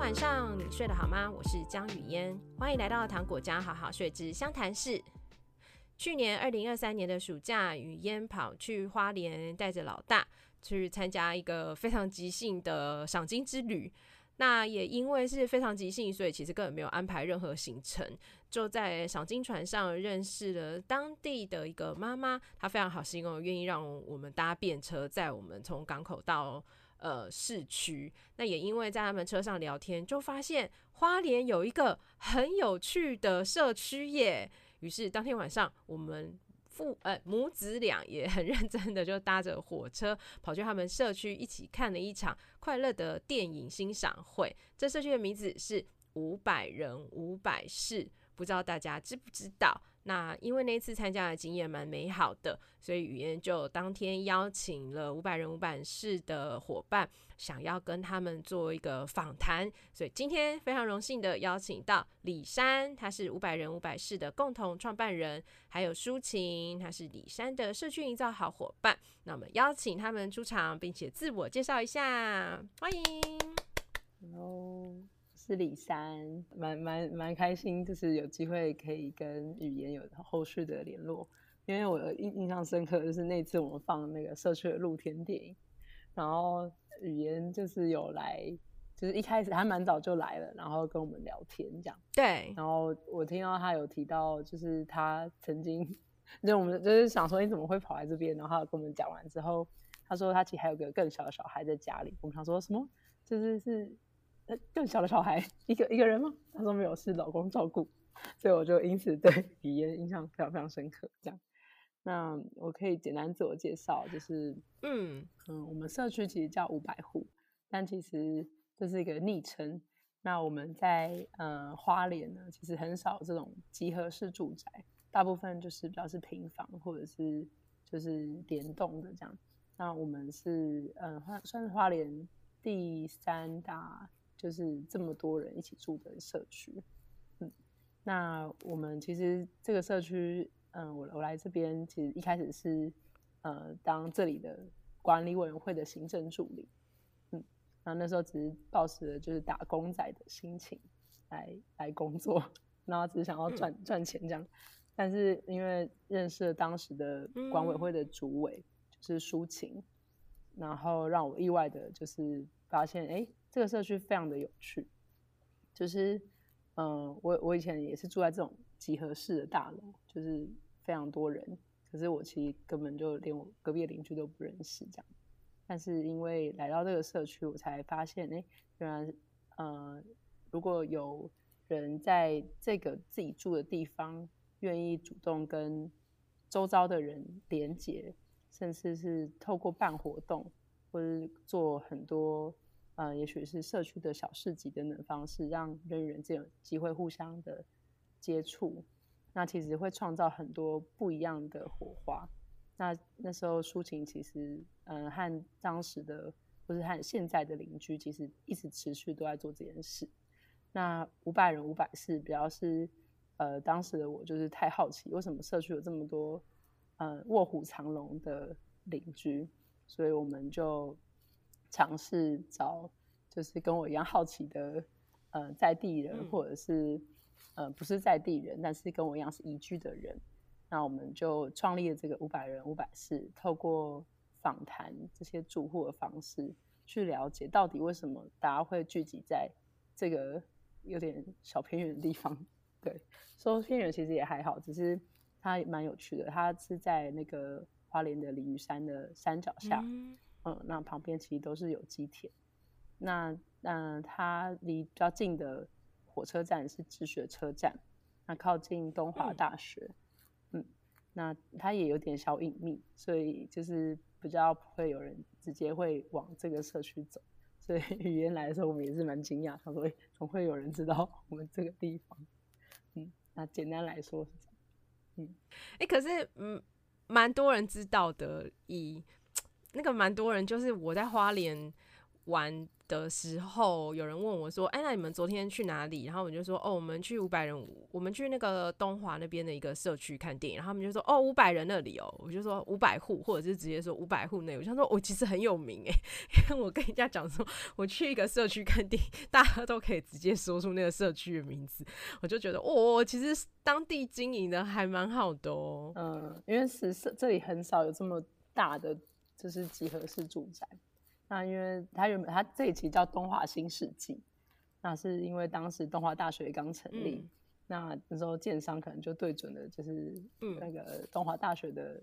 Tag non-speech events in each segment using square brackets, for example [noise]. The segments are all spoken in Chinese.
晚上你睡得好吗？我是江雨嫣，欢迎来到糖果家好好睡之湘潭市。去年二零二三年的暑假，雨嫣跑去花莲，带着老大去参加一个非常即兴的赏金之旅。那也因为是非常即兴，所以其实根本没有安排任何行程，就在赏金船上认识了当地的一个妈妈，她非常好心哦，愿意让我们搭便车载我们从港口到呃市区。那也因为在他们车上聊天，就发现花莲有一个很有趣的社区耶。于是当天晚上我们。父呃母子俩也很认真的就搭着火车跑去他们社区一起看了一场快乐的电影欣赏会。这社区的名字是五百人五百事，不知道大家知不知道？那因为那次参加的经验蛮美好的，所以雨嫣就当天邀请了五百人五百事的伙伴，想要跟他们做一个访谈。所以今天非常荣幸的邀请到李珊，他是五百人五百事的共同创办人，还有舒晴，他是李珊的社区营造好伙伴。那我们邀请他们出场，并且自我介绍一下，欢迎。是李珊，蛮蛮蛮开心，就是有机会可以跟语言有后续的联络。因为我印印象深刻，就是那次我们放那个社区的露天电影，然后语言就是有来，就是一开始还蛮早就来了，然后跟我们聊天这样。对。然后我听到他有提到，就是他曾经，就我们就是想说你怎么会跑来这边，然后他跟我们讲完之后，他说他其实还有个更小的小孩在家里。我们想说什么？就是是。更小的小孩一个一个人吗？他说没有，是老公照顾，所以我就因此对 [laughs] 雨嫣印象非常非常深刻。这样，那我可以简单自我介绍，就是嗯嗯，我们社区其实叫五百户，但其实这是一个昵称。那我们在呃花莲呢，其实很少这种集合式住宅，大部分就是比较是平房或者是就是联动的这样。那我们是呃算算是花莲第三大。就是这么多人一起住的社区，嗯，那我们其实这个社区，嗯，我我来这边其实一开始是，呃，当这里的管理委员会的行政助理，嗯，然后那时候只是抱持的就是打工仔的心情来来工作，然后只是想要赚赚钱这样，但是因为认识了当时的管委会的主委，就是舒晴，然后让我意外的就是发现，哎。这个社区非常的有趣，就是，嗯、我我以前也是住在这种集合式的大楼，就是非常多人，可是我其实根本就连我隔壁邻居都不认识这样。但是因为来到这个社区，我才发现，哎，原来，呃，如果有人在这个自己住的地方，愿意主动跟周遭的人连接，甚至是透过办活动或者做很多。呃，也许是社区的小市集等等方式，让人与人这种机会互相的接触，那其实会创造很多不一样的火花。那那时候抒情其实，嗯、和当时的或是和现在的邻居，其实一直持续都在做这件事。那五百人五百事，比较是呃，当时的我就是太好奇，为什么社区有这么多呃卧虎藏龙的邻居，所以我们就。尝试找就是跟我一样好奇的呃在地人，或者是呃不是在地人，但是跟我一样是移居的人。那我们就创立了这个五百人五百事，透过访谈这些住户的方式，去了解到底为什么大家会聚集在这个有点小偏远的地方。对，说偏远其实也还好，只是它蛮有趣的。它是在那个花莲的鲤鱼山的山脚下。嗯嗯，那旁边其实都是有机田。那嗯它离比较近的火车站是智学车站，那靠近东华大学。嗯，嗯，那它也有点小隐秘，所以就是比较不会有人直接会往这个社区走。所以语言来的时候，我们也是蛮惊讶，他说：“哎，总会有人知道我们这个地方。”嗯，那简单来说是这样。嗯，哎，可是嗯，蛮多人知道的。以那个蛮多人，就是我在花莲玩的时候，有人问我说：“哎，那你们昨天去哪里？”然后我就说：“哦，我们去五百人，我们去那个东华那边的一个社区看电影。”然后他们就说：“哦，五百人那里哦。”我就说：“五百户，或者是直接说五百户内。”我想说：“我其实很有名哎，因为我跟人家讲说，我去一个社区看电影，大家都可以直接说出那个社区的名字。”我就觉得，哦，其实当地经营的还蛮好的哦。嗯，因为是这里很少有这么大的就是集合式住宅。那因为它原本它这一期叫东华新世纪，那是因为当时东华大学刚成立，嗯、那那时候建商可能就对准了就是那个东华大学的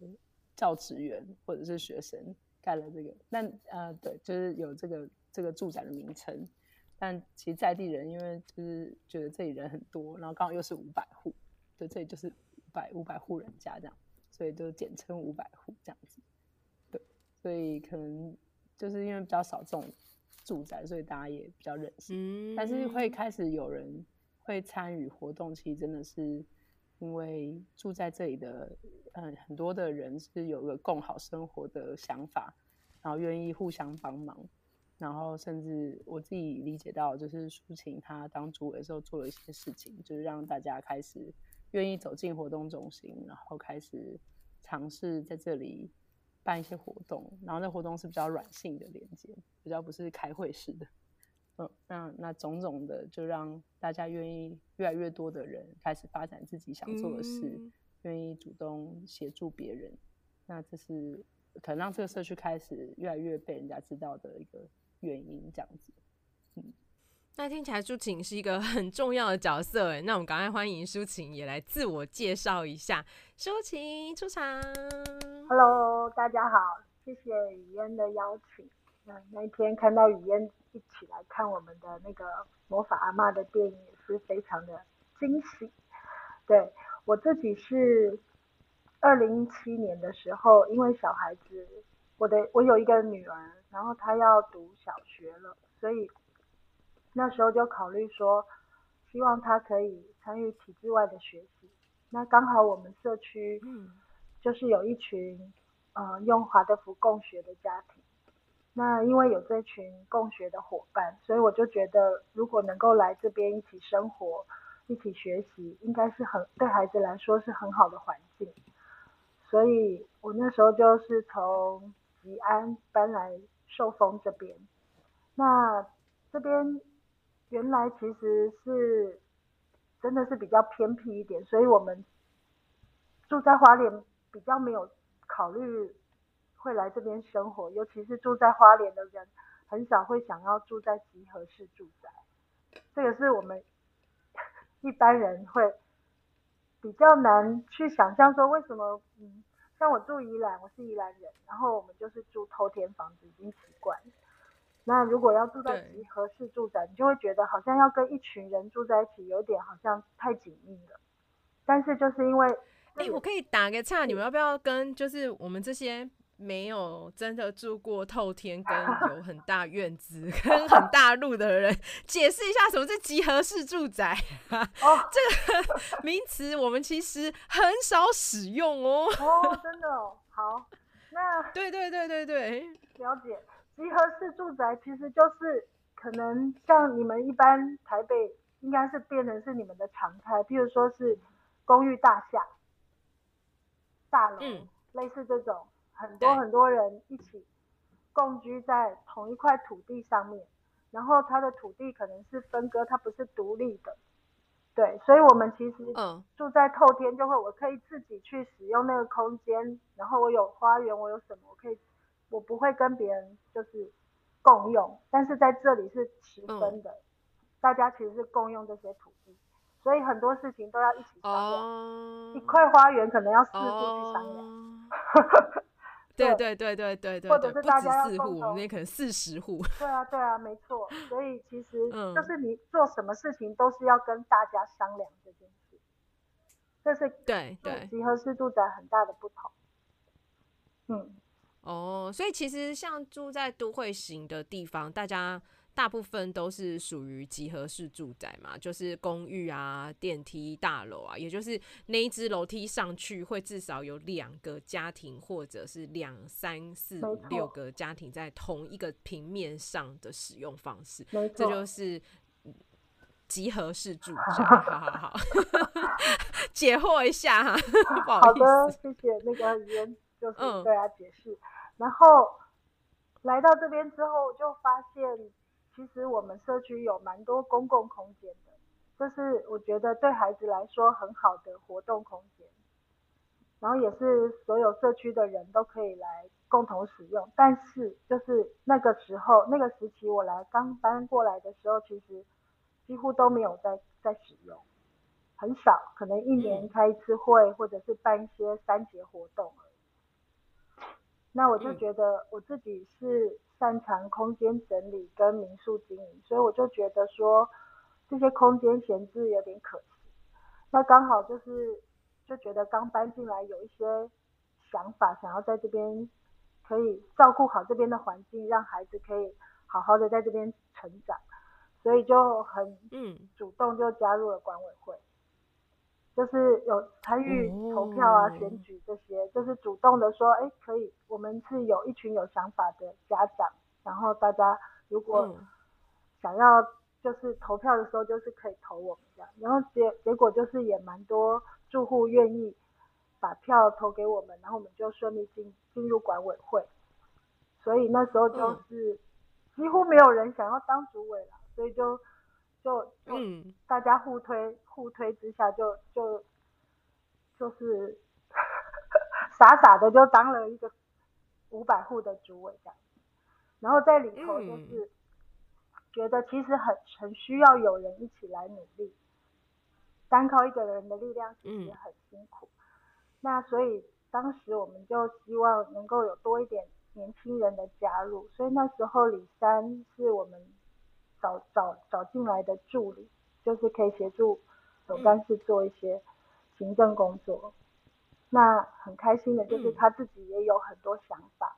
教职员或者是学生盖了这个，但呃对，就是有这个这个住宅的名称，但其实在地人因为就是觉得这里人很多，然后刚好又是五百户，对，这里就是五百五百户人家这样，所以就简称五百户这样子，对，所以可能。就是因为比较少这种住宅，所以大家也比较忍心。嗯、但是会开始有人会参与活动，其实真的是因为住在这里的，嗯，很多的人是有个共好生活的想法，然后愿意互相帮忙，然后甚至我自己理解到，就是抒情他当主委的时候做了一些事情，就是让大家开始愿意走进活动中心，然后开始尝试在这里。办一些活动，然后那活动是比较软性的连接，比较不是开会式的。嗯，那那种种的，就让大家愿意越来越多的人开始发展自己想做的事，愿、嗯、意主动协助别人。那这是可能让这个社区开始越来越被人家知道的一个原因，这样子。嗯。那听起来舒晴是一个很重要的角色哎，那我们赶快欢迎舒晴也来自我介绍一下。舒晴出场，Hello，大家好，谢谢雨嫣的邀请。那那一天看到雨嫣一起来看我们的那个魔法阿嬷的电影，是非常的惊喜。对，我自己是二零一七年的时候，因为小孩子，我的我有一个女儿，然后她要读小学了，所以。那时候就考虑说，希望他可以参与体制外的学习。那刚好我们社区，就是有一群，呃，用华德福共学的家庭。那因为有这群共学的伙伴，所以我就觉得，如果能够来这边一起生活、一起学习，应该是很对孩子来说是很好的环境。所以我那时候就是从吉安搬来寿丰这边。那这边。原来其实是真的是比较偏僻一点，所以我们住在花莲比较没有考虑会来这边生活，尤其是住在花莲的人很少会想要住在集合式住宅，这个是我们 [laughs] 一般人会比较难去想象说为什么，嗯，像我住宜兰，我是宜兰人，然后我们就是住偷天房子已经习惯了。那如果要住在集合式住宅，你就会觉得好像要跟一群人住在一起，有点好像太紧密了。但是就是因为，哎、欸，我可以打个岔，你们要不要跟就是我们这些没有真的住过透天跟 [laughs] 有很大院子跟很大路的人解释一下什么是集合式住宅？哦，[laughs] 这个名词我们其实很少使用哦。[laughs] 哦，真的哦，好，那对对对对对，了解。集合式住宅其实就是可能像你们一般台北应该是变成是你们的常态，譬如说是公寓大厦、大楼，嗯、类似这种很多很多人一起共居在同一块土地上面，然后它的土地可能是分割，它不是独立的。对，所以我们其实住在透天就会，我可以自己去使用那个空间，然后我有花园，我有什么我可以。我不会跟别人就是共用，但是在这里是齐分的，嗯、大家其实是共用这些土地，所以很多事情都要一起商量。哦、一块花园可能要四户去商量。哦、[laughs] 对对对对对对，或者是大家要四户，我们也可能四十户。对啊对啊，没错。所以其实就是你做什么事情都是要跟大家商量这件事，这是对对集合式住宅很大的不同。嗯。哦，所以其实像住在都会型的地方，大家大部分都是属于集合式住宅嘛，就是公寓啊、电梯大楼啊，也就是那一只楼梯上去会至少有两个家庭，或者是两三四五六个家庭在同一个平面上的使用方式，这就是。集合式住宅，好 [laughs] 好好，[laughs] 解惑一下哈，[laughs] 不好意思。好的，谢谢那个语言，就是对他解释。嗯、然后来到这边之后，就发现其实我们社区有蛮多公共空间的，这是我觉得对孩子来说很好的活动空间，然后也是所有社区的人都可以来共同使用。但是就是那个时候，那个时期我来刚搬过来的时候，其实。几乎都没有在在使用，很少，可能一年开一次会，或者是办一些三节活动。那我就觉得我自己是擅长空间整理跟民宿经营，所以我就觉得说这些空间闲置有点可惜。那刚好就是就觉得刚搬进来有一些想法，想要在这边可以照顾好这边的环境，让孩子可以好好的在这边成长。所以就很嗯主动就加入了管委会，嗯、就是有参与投票啊、选举这些，就是主动的说，哎，可以，我们是有一群有想法的家长，然后大家如果想要就是投票的时候，就是可以投我们这样，然后结结果就是也蛮多住户愿意把票投给我们，然后我们就顺利进进入管委会，所以那时候就是几乎没有人想要当主委了。所以就就就大家互推、嗯、互推之下就，就就就是 [laughs] 傻傻的就当了一个五百户的主委这样，然后在里头就是觉得其实很很需要有人一起来努力，单靠一个人的力量其实很辛苦。嗯、那所以当时我们就希望能够有多一点年轻人的加入，所以那时候李三是我们。找找找进来的助理，就是可以协助总干事做一些行政工作。那很开心的就是他自己也有很多想法，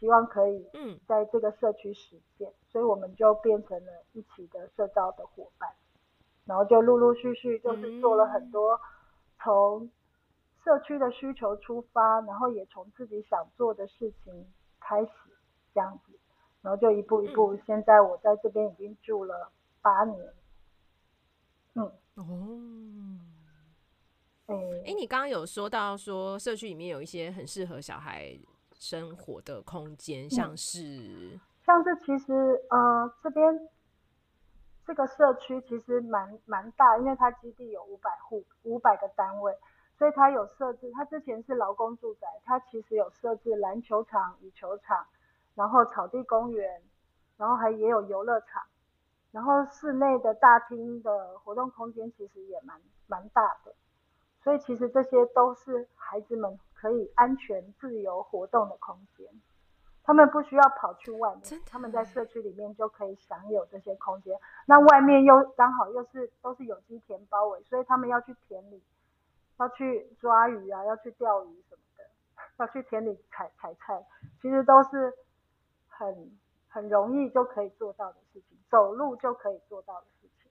希望可以在这个社区实践，所以我们就变成了一起的社招的伙伴，然后就陆陆续续就是做了很多从社区的需求出发，然后也从自己想做的事情开始这样子。然后就一步一步，嗯、现在我在这边已经住了八年。嗯哦，哎、欸，你刚刚有说到说社区里面有一些很适合小孩生活的空间，像是、嗯、像是其实呃这边这个社区其实蛮蛮大，因为它基地有五百户五百个单位，所以它有设置。它之前是劳工住宅，它其实有设置篮球场、羽球场。然后草地公园，然后还也有游乐场，然后室内的大厅的活动空间其实也蛮蛮大的，所以其实这些都是孩子们可以安全自由活动的空间，他们不需要跑去外面，他们在社区里面就可以享有这些空间。那外面又刚好又是都是有机田包围，所以他们要去田里，要去抓鱼啊，要去钓鱼什么的，要去田里采采菜，其实都是。很很容易就可以做到的事情，走路就可以做到的事情，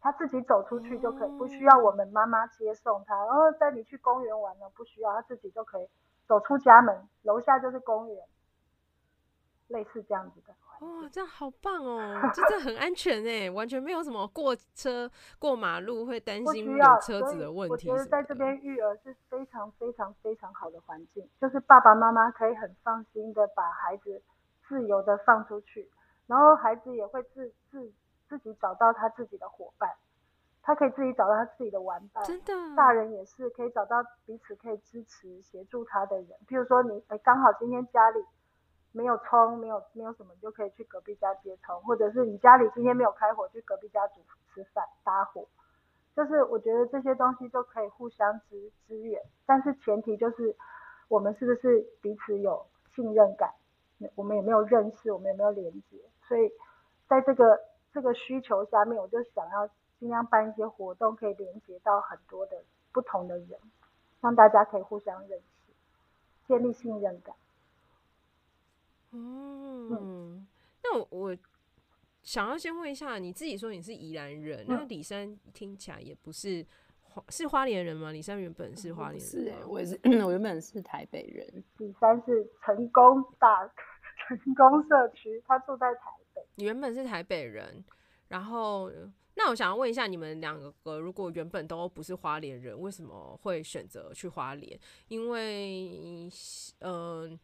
他自己走出去就可以，不需要我们妈妈接送他，然后带你去公园玩了，不需要，他自己就可以走出家门，楼下就是公园，类似这样子的。哇，这样好棒哦，这这很安全哎，完全没有什么过车过马路会担心有车子的问题。我觉得在这边育儿是非常非常非常好的环境，就是爸爸妈妈可以很放心的把孩子。自由的放出去，然后孩子也会自自自己找到他自己的伙伴，他可以自己找到他自己的玩伴。真的，大人也是可以找到彼此可以支持协助他的人。譬如说你哎，刚好今天家里没有葱，没有没有什么，你就可以去隔壁家接葱，或者是你家里今天没有开火，去隔壁家煮吃饭搭伙。就是我觉得这些东西都可以互相支支援，但是前提就是我们是不是彼此有信任感。我们也没有认识，我们也没有连接，所以在这个这个需求下面，我就想要尽量办一些活动，可以连接到很多的不同的人，让大家可以互相认识，建立信任感。嗯，嗯那我我想要先问一下，你自己说你是宜兰人，嗯、那李山听起来也不是花是花莲人吗？里山原本是花莲人，是哎，我也是，[clears throat] 我原本是台北人。里山是成功大 [laughs] 成功社区，他住在台北。你原本是台北人，然后那我想要问一下，你们两个如果原本都不是花莲人，为什么会选择去花莲？因为嗯。呃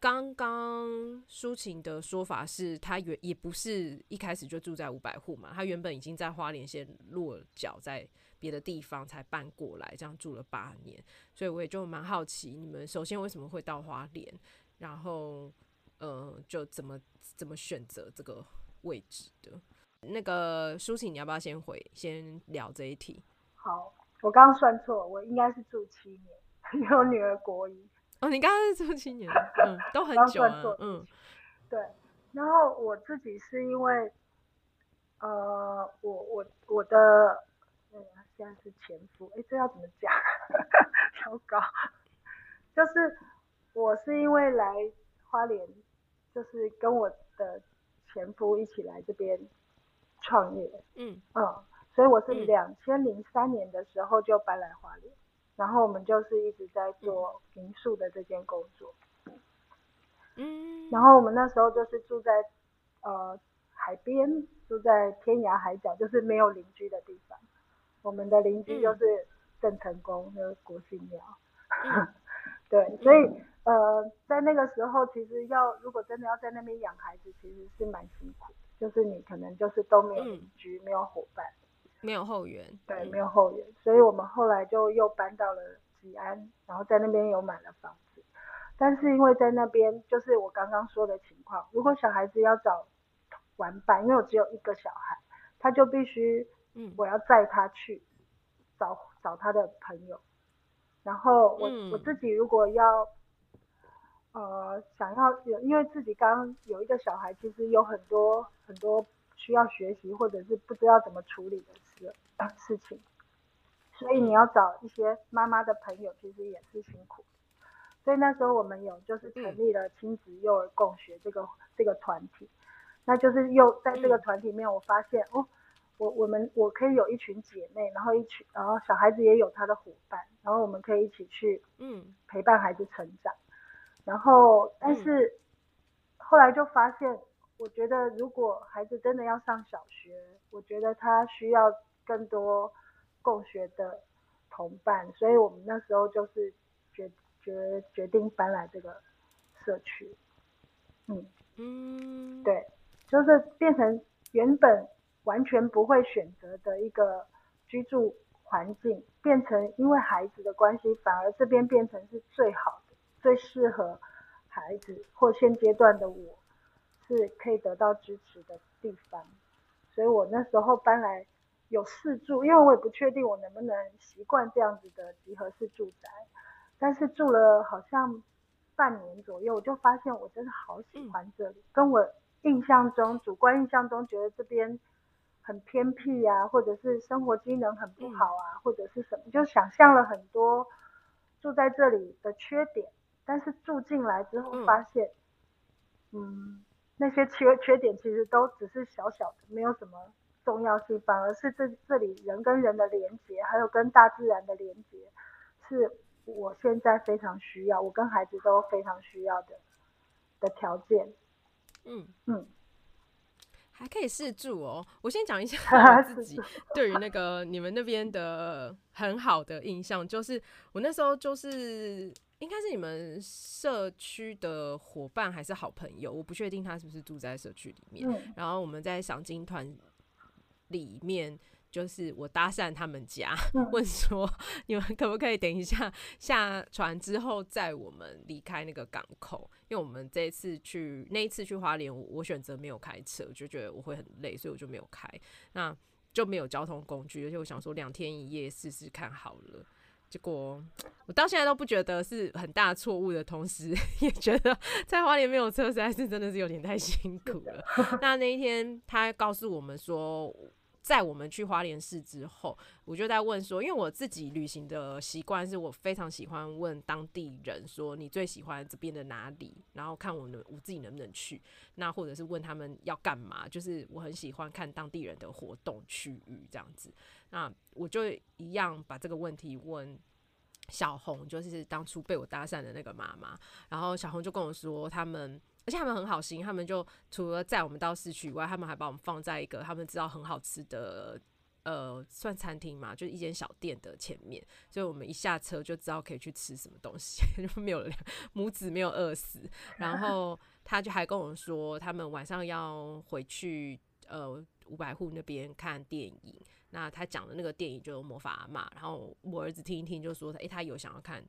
刚刚抒情的说法是，他原也不是一开始就住在五百户嘛，他原本已经在花莲县落脚在别的地方才搬过来，这样住了八年，所以我也就蛮好奇，你们首先为什么会到花莲，然后呃，就怎么怎么选择这个位置的？那个舒淇，你要不要先回先聊这一题？好，我刚刚算错，我应该是住七年，[laughs] 因为我女儿国一。哦，你刚刚是住七年，[laughs] 嗯，都很久啊，嗯，对。然后我自己是因为，呃，我我我的，呃，现在是前夫，哎，这要怎么讲？[laughs] 糟糕，就是我是因为来花莲，就是跟我的前夫一起来这边创业，嗯嗯，所以我是两千零三年的时候就搬来花莲。然后我们就是一直在做民宿的这件工作，嗯，然后我们那时候就是住在呃海边，住在天涯海角，就是没有邻居的地方。我们的邻居就是郑成功就是国姓庙，嗯、[laughs] 对，所以呃在那个时候，其实要如果真的要在那边养孩子，其实是蛮辛苦，就是你可能就是都没有邻居，嗯、没有伙伴。没有后援，对，没有后援，所以我们后来就又搬到了吉安，然后在那边有买了房子。但是因为在那边，就是我刚刚说的情况，如果小孩子要找玩伴，因为我只有一个小孩，他就必须，嗯，我要载他去找找他的朋友。然后我、嗯、我自己如果要，呃，想要有，因为自己刚刚有一个小孩，其实有很多很多。需要学习或者是不知道怎么处理的事 [coughs] 事情，所以你要找一些妈妈的朋友，其实也是辛苦。所以那时候我们有就是成立了亲子幼儿共学这个这个团体，那就是又在这个团体里面，我发现哦，我我们我可以有一群姐妹，然后一群然后小孩子也有他的伙伴，然后我们可以一起去嗯陪伴孩子成长，然后但是后来就发现。我觉得，如果孩子真的要上小学，我觉得他需要更多共学的同伴，所以我们那时候就是决决决定搬来这个社区。嗯嗯，对，就是变成原本完全不会选择的一个居住环境，变成因为孩子的关系，反而这边变成是最好的、最适合孩子或现阶段的我。是可以得到支持的地方，所以我那时候搬来有四住，因为我也不确定我能不能习惯这样子的集合式住宅，但是住了好像半年左右，我就发现我真的好喜欢这里，跟我印象中主观印象中觉得这边很偏僻啊，或者是生活机能很不好啊，或者是什么，就想象了很多住在这里的缺点，但是住进来之后发现，嗯。那些缺缺点其实都只是小小的，没有什么重要性，反而是这这里人跟人的连接，还有跟大自然的连接，是我现在非常需要，我跟孩子都非常需要的的条件。嗯嗯，还可以试住哦。我先讲一下我自己对于那个你们那边的很好的印象，就是我那时候就是。应该是你们社区的伙伴还是好朋友，我不确定他是不是住在社区里面。嗯、然后我们在赏金团里面，就是我搭讪他们家，嗯、问说你们可不可以等一下下船之后载我们离开那个港口？因为我们这一次去那一次去花莲，我选择没有开车，我就觉得我会很累，所以我就没有开，那就没有交通工具，而且我想说两天一夜试试看好了。结果我到现在都不觉得是很大错误的，同时 [laughs] 也觉得在花莲没有车实在是真的是有点太辛苦了。那那一天他告诉我们说，在我们去花莲市之后，我就在问说，因为我自己旅行的习惯是我非常喜欢问当地人说，你最喜欢这边的哪里，然后看我能我自己能不能去，那或者是问他们要干嘛，就是我很喜欢看当地人的活动区域这样子。那我就一样把这个问题问小红，就是当初被我搭讪的那个妈妈，然后小红就跟我说他们。而且他们很好心，他们就除了载我们到市区以外，他们还把我们放在一个他们知道很好吃的呃算餐厅嘛，就是一间小店的前面，所以我们一下车就知道可以去吃什么东西，[laughs] 就没有母子没有饿死。然后他就还跟我们说，他们晚上要回去呃五百户那边看电影。那他讲的那个电影就是《魔法阿嬷》，然后我儿子听一听就说，诶、他有想要看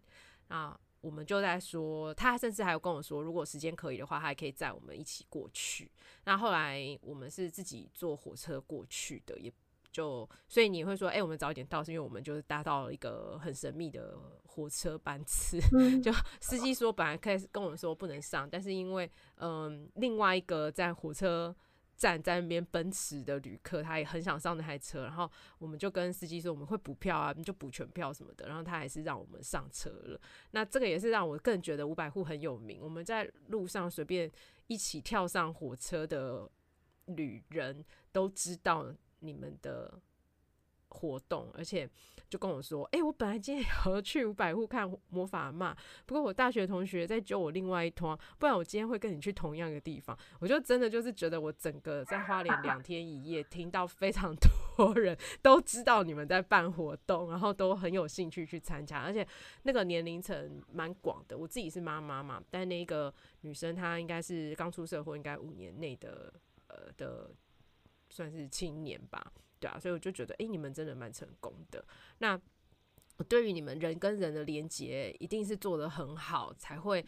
啊。我们就在说，他甚至还有跟我说，如果时间可以的话，他还可以载我们一起过去。那后来我们是自己坐火车过去的，也就所以你会说，哎、欸，我们早一点到，是因为我们就是搭到了一个很神秘的火车班次。[laughs] 就司机说本来开始跟我们说不能上，但是因为嗯，另外一个在火车。站在那边奔驰的旅客，他也很想上那台车，然后我们就跟司机说我们会补票啊，就补全票什么的，然后他还是让我们上车了。那这个也是让我更觉得五百户很有名。我们在路上随便一起跳上火车的旅人都知道你们的活动，而且就跟我说：“哎、我本来今天也要去五百户看魔法嘛，不过我大学同学在揪我另外一团，不然我今天会跟你去同样的地方。”我就真的就是觉得我整个在花莲两天一夜，听到非常多人都知道你们在办活动，[laughs] 然后都很有兴趣去参加，而且那个年龄层蛮广的。我自己是妈妈嘛，但那个女生她应该是刚出社会，应该五年内的呃的算是青年吧。对啊，所以我就觉得，哎、欸，你们真的蛮成功的。那对于你们人跟人的连接，一定是做得很好，才会。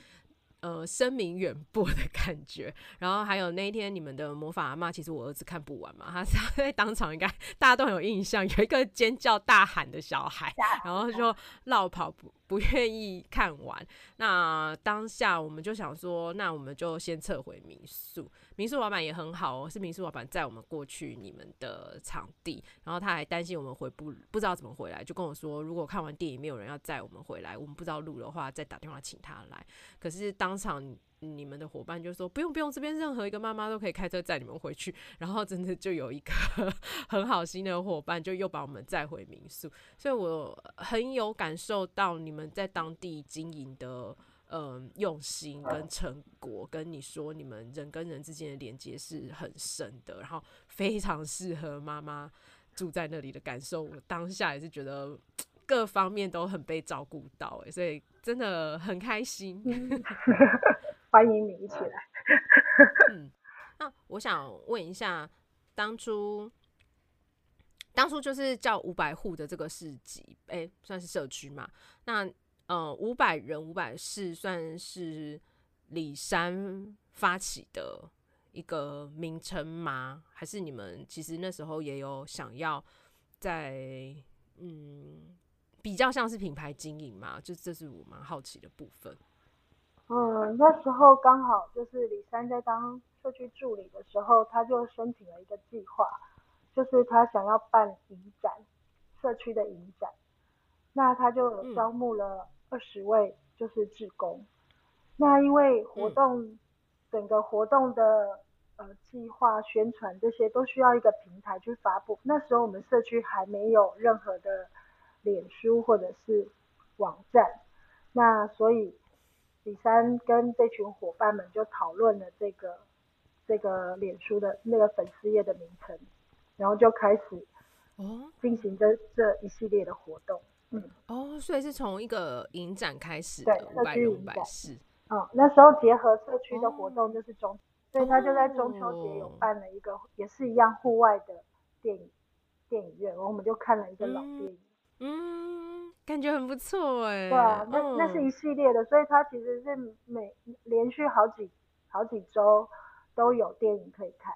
呃，声名远播的感觉，然后还有那一天你们的魔法阿妈，其实我儿子看不完嘛，他在当场应该大家都很有印象，有一个尖叫大喊的小孩，然后就绕跑不不愿意看完。那当下我们就想说，那我们就先撤回民宿。民宿老板也很好哦，是民宿老板载我们过去你们的场地，然后他还担心我们回不不知道怎么回来，就跟我说，如果看完电影没有人要载我们回来，我们不知道路的话，再打电话请他来。可是当场你们的伙伴就说不用不用，这边任何一个妈妈都可以开车载你们回去。[laughs] 然后真的就有一个 [laughs] 很好心的伙伴，就又把我们载回民宿。所以我很有感受到你们在当地经营的嗯用心跟成果。跟你说，你们人跟人之间的连接是很深的，然后非常适合妈妈住在那里的感受。我当下也是觉得各方面都很被照顾到，哎，所以。真的很开心，[laughs] 欢迎你一起来。嗯，那我想问一下，当初当初就是叫五百户的这个市集，哎、欸，算是社区嘛？那呃，五百人五百事算是李山发起的一个名称吗？还是你们其实那时候也有想要在嗯？比较像是品牌经营嘛，就这是我蛮好奇的部分。嗯，那时候刚好就是李山在当社区助理的时候，他就申请了一个计划，就是他想要办影展，社区的影展。那他就招募了二十位，就是志工。嗯、那因为活动、嗯、整个活动的呃计划、宣传这些都需要一个平台去发布。那时候我们社区还没有任何的。脸书或者是网站，那所以李三跟这群伙伴们就讨论了这个这个脸书的那个粉丝页的名称，然后就开始哦进行这这一系列的活动，嗯哦，所以是从一个影展开始的，对，社区影展是，嗯，那时候结合社区的活动就是中，哦、所以他就在中秋节有办了一个、哦、也是一样户外的电影电影院，然后我们就看了一个老电影。嗯嗯，感觉很不错哎。对啊，那那是一系列的，所以它其实是每连续好几好几周都有电影可以看。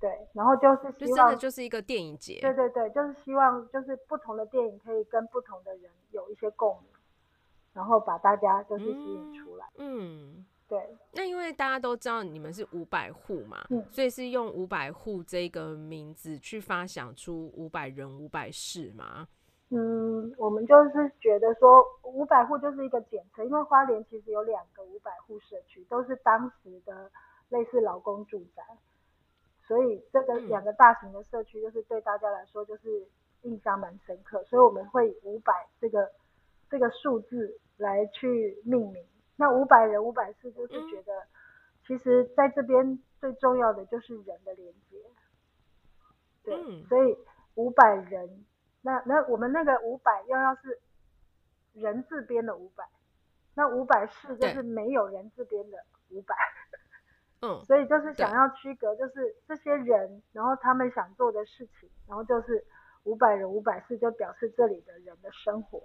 对，然后就是希望就真的就是一个电影节。对对对，就是希望就是不同的电影可以跟不同的人有一些共鸣，然后把大家就是吸引出来。嗯，对。那因为大家都知道你们是五百户嘛，嗯，所以是用五百户这个名字去发想出五百人五百事嘛？嗯，我们就是觉得说五百户就是一个简称，因为花莲其实有两个五百户社区，都是当时的类似劳工住宅，所以这个两个大型的社区就是对大家来说就是印象蛮深刻，所以我们会以五百这个这个数字来去命名。那五百人五百次就是觉得，其实在这边最重要的就是人的连接，对，所以五百人。那那我们那个五百要要是人字边的五百，那五百四就是没有人字边的五百，嗯，所以就是想要区隔，就是这些人，然后他们想做的事情，然后就是五百人五百事就表示这里的人的生活，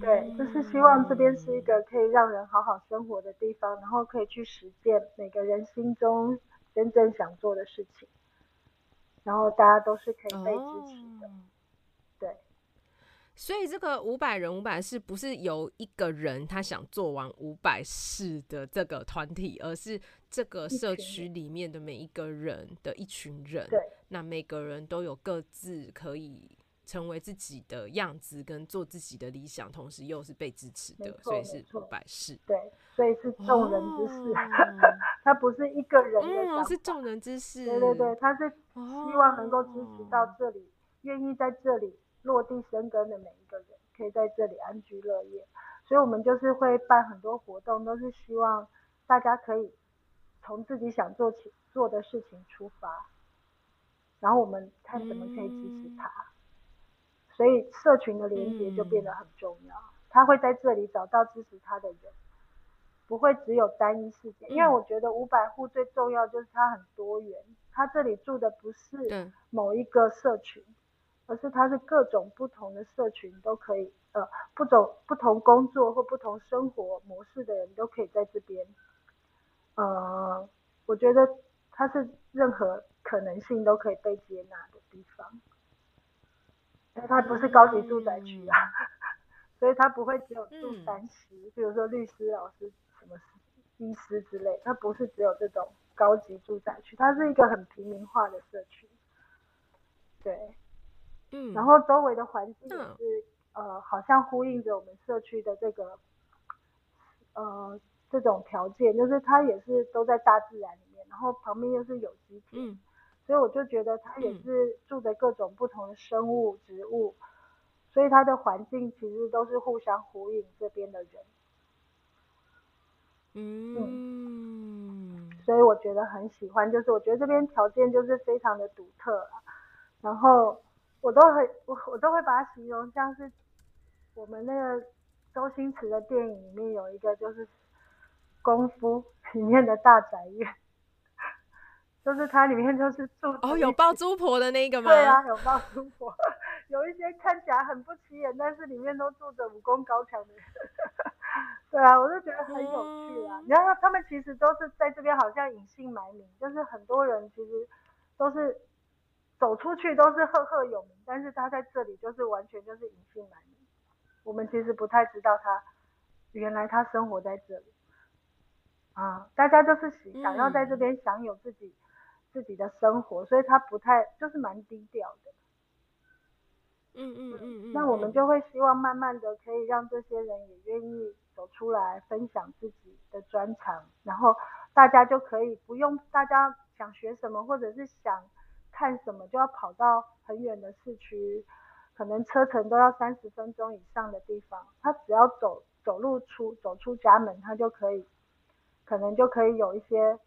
对，就是希望这边是一个可以让人好好生活的地方，然后可以去实践每个人心中真正想做的事情。然后大家都是可以被支持的，哦、对。所以这个五百人五百事不是由一个人他想做完五百事的这个团体，而是这个社区里面的每一个人的一群人。对。那每个人都有各自可以成为自己的样子，跟做自己的理想，同时又是被支持的，所以是五百事。对，所以是众人之事。[laughs] 哦他不是一个人的想法，嗯，是众人之事。对对对，他是希望能够支持到这里，愿、哦、意在这里落地生根的每一个人，可以在这里安居乐业。所以，我们就是会办很多活动，都是希望大家可以从自己想做起做的事情出发，然后我们看怎么可以支持他。嗯、所以，社群的连接就变得很重要。嗯、他会在这里找到支持他的人。不会只有单一事件，因为我觉得五百户最重要就是它很多元，它这里住的不是某一个社群，而是它是各种不同的社群都可以，呃，不同不同工作或不同生活模式的人都可以在这边，呃，我觉得它是任何可能性都可以被接纳的地方，因为它不是高级住宅区啊，[laughs] 所以它不会只有住三十，比如说律师、老师。什么医师之类，它不是只有这种高级住宅区，它是一个很平民化的社区。对，嗯，然后周围的环境也是，呃，好像呼应着我们社区的这个，呃，这种条件，就是它也是都在大自然里面，然后旁边又是有机体，嗯，所以我就觉得它也是住着各种不同的生物、植物，所以它的环境其实都是互相呼应这边的人。嗯，嗯，所以我觉得很喜欢，就是我觉得这边条件就是非常的独特啊，然后我都会我我都会把它形容像是我们那个周星驰的电影里面有一个就是功夫里面的大宅院，就是它里面就是住哦，有包租婆的那个吗？对啊，有包租婆，[laughs] 有一些看起来很不起眼，但是里面都住着武功高强的人。[laughs] 对啊，我就觉得很有趣啊！你看、嗯，他们其实都是在这边，好像隐姓埋名，就是很多人其实都是走出去都是赫赫有名，但是他在这里就是完全就是隐姓埋名。我们其实不太知道他原来他生活在这里啊，大家就是想要在这边享有自己、嗯、自己的生活，所以他不太就是蛮低调的。嗯嗯嗯嗯，那我们就会希望慢慢的可以让这些人也愿意走出来分享自己的专长，然后大家就可以不用大家想学什么或者是想看什么就要跑到很远的市区，可能车程都要三十分钟以上的地方，他只要走走路出走出家门，他就可以，可能就可以有一些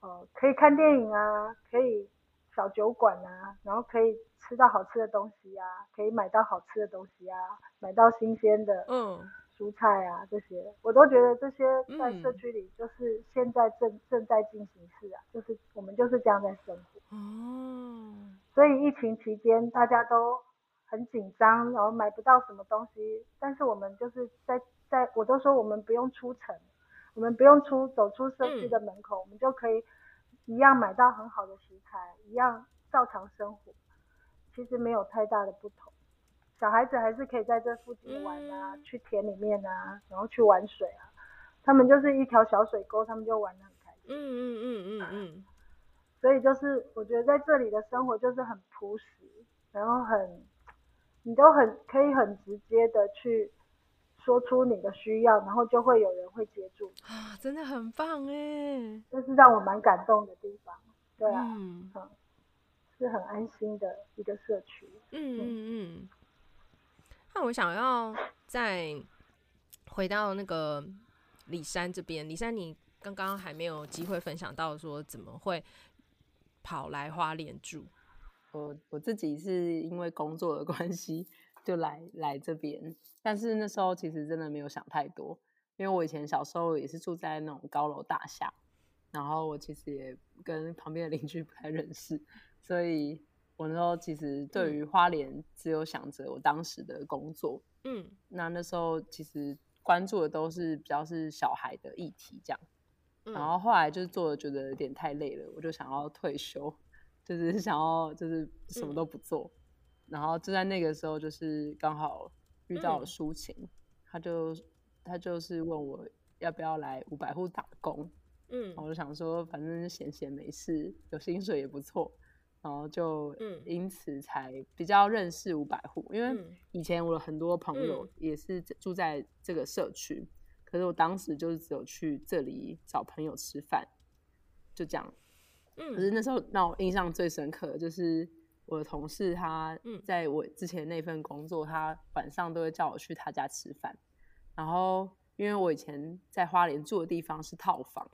呃可以看电影啊，可以小酒馆啊，然后可以。吃到好吃的东西啊，可以买到好吃的东西啊，买到新鲜的嗯蔬菜啊，嗯、这些我都觉得这些在社区里就是现在正、嗯、正在进行式啊，就是我们就是这样在生活。哦，所以疫情期间大家都很紧张，然后买不到什么东西，但是我们就是在在我都说我们不用出城，我们不用出走出社区的门口，嗯、我们就可以一样买到很好的食材，一样照常生活。其实没有太大的不同，小孩子还是可以在这附近玩啊，嗯、去田里面啊，然后去玩水啊，他们就是一条小水沟，他们就玩的很开心。嗯嗯嗯嗯嗯。所以就是我觉得在这里的生活就是很朴实，然后很，你都很可以很直接的去说出你的需要，然后就会有人会接住。啊，真的很棒哎！这是让我蛮感动的地方。对啊，嗯，嗯，是很安心的一个社区。嗯嗯嗯。我想要再回到那个李珊这边，李珊，你刚刚还没有机会分享到说怎么会跑来花莲住？我我自己是因为工作的关系就来来这边，但是那时候其实真的没有想太多，因为我以前小时候也是住在那种高楼大厦，然后我其实也跟旁边的邻居不太认识，所以。我那时候其实对于花莲只有想着我当时的工作，嗯，那那时候其实关注的都是比较是小孩的议题这样，嗯、然后后来就是做的觉得有点太累了，我就想要退休，就是想要就是什么都不做，嗯、然后就在那个时候就是刚好遇到了抒情，嗯、他就他就是问我要不要来五百户打工，嗯，我就想说反正闲闲没事，有薪水也不错。然后就因此才比较认识五百户，嗯、因为以前我的很多朋友也是住在这个社区，嗯、可是我当时就是只有去这里找朋友吃饭，就这样。嗯、可是那时候让我印象最深刻的就是我的同事，他在我之前那份工作，他晚上都会叫我去他家吃饭。然后因为我以前在花莲住的地方是套房，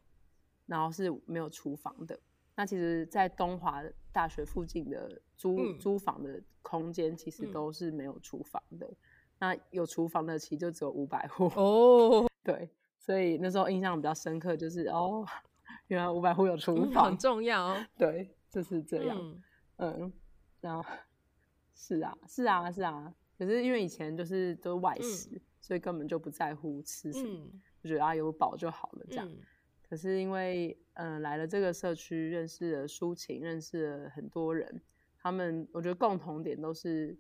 然后是没有厨房的。那其实，在东华大学附近的租、嗯、租房的空间，其实都是没有厨房的。嗯、那有厨房的，其实就只有五百户哦。[laughs] 对，所以那时候印象比较深刻，就是哦，[laughs] 原来五百户有厨房，重要哦。对，就是这样。嗯，嗯，然后是啊，是啊，是啊。可是因为以前就是都外食，嗯、所以根本就不在乎吃什么，嗯、就觉得啊有饱就好了这样。嗯可是因为嗯、呃、来了这个社区，认识了抒情，认识了很多人，他们我觉得共同点都是